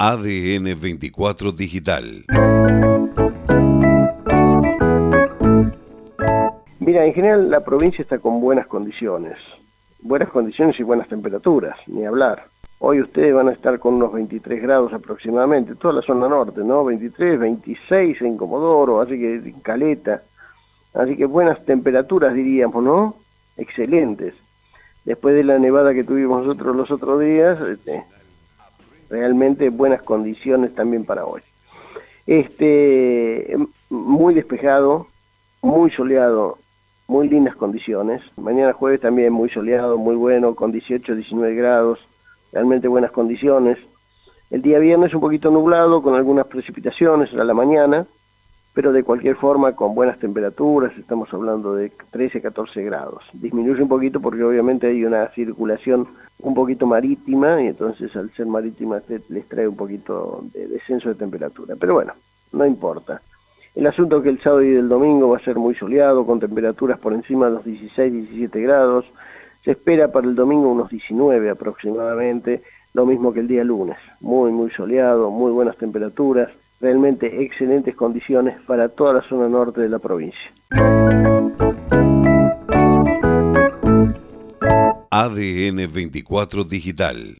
ADN 24 Digital. Mira, en general la provincia está con buenas condiciones. Buenas condiciones y buenas temperaturas, ni hablar. Hoy ustedes van a estar con unos 23 grados aproximadamente, toda la zona norte, ¿no? 23, 26 en Comodoro, así que en Caleta. Así que buenas temperaturas diríamos, ¿no? Excelentes. Después de la nevada que tuvimos nosotros los otros días, este, realmente buenas condiciones también para hoy. Este, muy despejado, muy soleado, muy lindas condiciones. Mañana jueves también muy soleado, muy bueno, con 18, 19 grados, realmente buenas condiciones. El día viernes un poquito nublado, con algunas precipitaciones a la mañana, pero de cualquier forma con buenas temperaturas, estamos hablando de 13, 14 grados. Disminuye un poquito porque obviamente hay una circulación un poquito marítima y entonces al ser marítima les trae un poquito de descenso de temperatura. Pero bueno, no importa. El asunto es que el sábado y el domingo va a ser muy soleado, con temperaturas por encima de los 16, 17 grados. Se espera para el domingo unos 19 aproximadamente, lo mismo que el día lunes. Muy, muy soleado, muy buenas temperaturas realmente excelentes condiciones para toda la zona norte de la provincia. ADN 24 Digital